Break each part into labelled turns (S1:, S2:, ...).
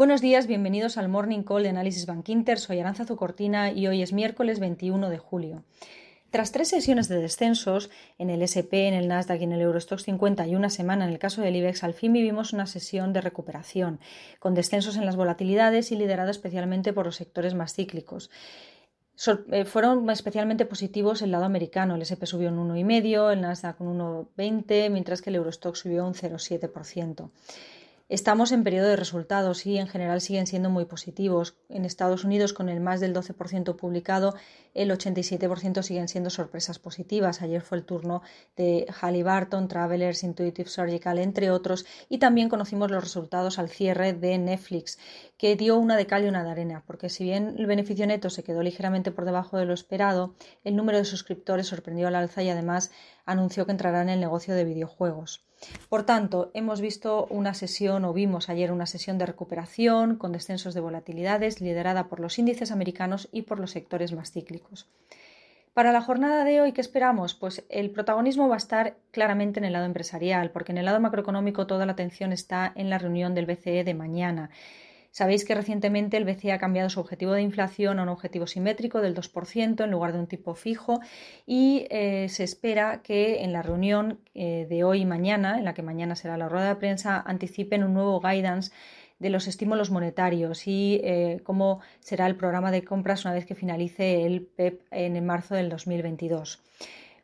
S1: Buenos días, bienvenidos al Morning Call de Análisis Bank Inter. Soy Aranza Zucortina y hoy es miércoles 21 de julio. Tras tres sesiones de descensos en el SP, en el Nasdaq y en el Eurostox 50 y una semana en el caso del IBEX, al fin vivimos una sesión de recuperación, con descensos en las volatilidades y liderado especialmente por los sectores más cíclicos. Eh, fueron especialmente positivos el lado americano. El SP subió un 1,5, el Nasdaq un 1,20, mientras que el Eurostox subió un 0,7%. Estamos en periodo de resultados y en general siguen siendo muy positivos. En Estados Unidos, con el más del 12% publicado, el 87% siguen siendo sorpresas positivas. Ayer fue el turno de Halliburton, Travelers, Intuitive Surgical, entre otros, y también conocimos los resultados al cierre de Netflix, que dio una de cal y una de arena, porque si bien el beneficio neto se quedó ligeramente por debajo de lo esperado, el número de suscriptores sorprendió al alza y además anunció que entrará en el negocio de videojuegos. Por tanto, hemos visto una sesión o vimos ayer una sesión de recuperación con descensos de volatilidades liderada por los índices americanos y por los sectores más cíclicos. Para la jornada de hoy, ¿qué esperamos? Pues el protagonismo va a estar claramente en el lado empresarial, porque en el lado macroeconómico toda la atención está en la reunión del BCE de mañana. Sabéis que recientemente el BCE ha cambiado su objetivo de inflación a un objetivo simétrico del 2% en lugar de un tipo fijo y eh, se espera que en la reunión eh, de hoy y mañana, en la que mañana será la rueda de prensa, anticipen un nuevo guidance de los estímulos monetarios y eh, cómo será el programa de compras una vez que finalice el PEP e en marzo del 2022.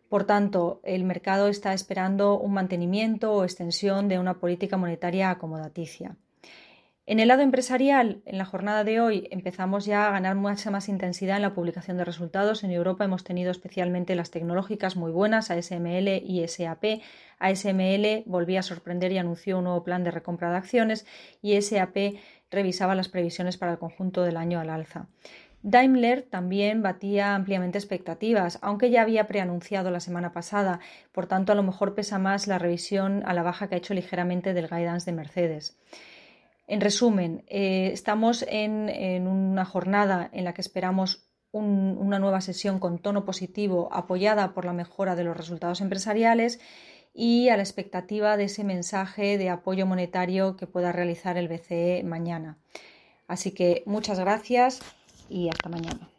S1: Por tanto, el mercado está esperando un mantenimiento o extensión de una política monetaria acomodaticia. En el lado empresarial, en la jornada de hoy empezamos ya a ganar mucha más intensidad en la publicación de resultados. En Europa hemos tenido especialmente las tecnológicas muy buenas, ASML y SAP. ASML volvía a sorprender y anunció un nuevo plan de recompra de acciones y SAP revisaba las previsiones para el conjunto del año al alza. Daimler también batía ampliamente expectativas, aunque ya había preanunciado la semana pasada, por tanto a lo mejor pesa más la revisión a la baja que ha hecho ligeramente del guidance de Mercedes. En resumen, eh, estamos en, una jornada en la que esperamos una nueva sesión con tono positivo apoyada por la mejora de los resultados empresariales y a la expectativa de ese mensaje de apoyo monetario que pueda realizar el BCE mañana. Así que muchas gracias y hasta mañana.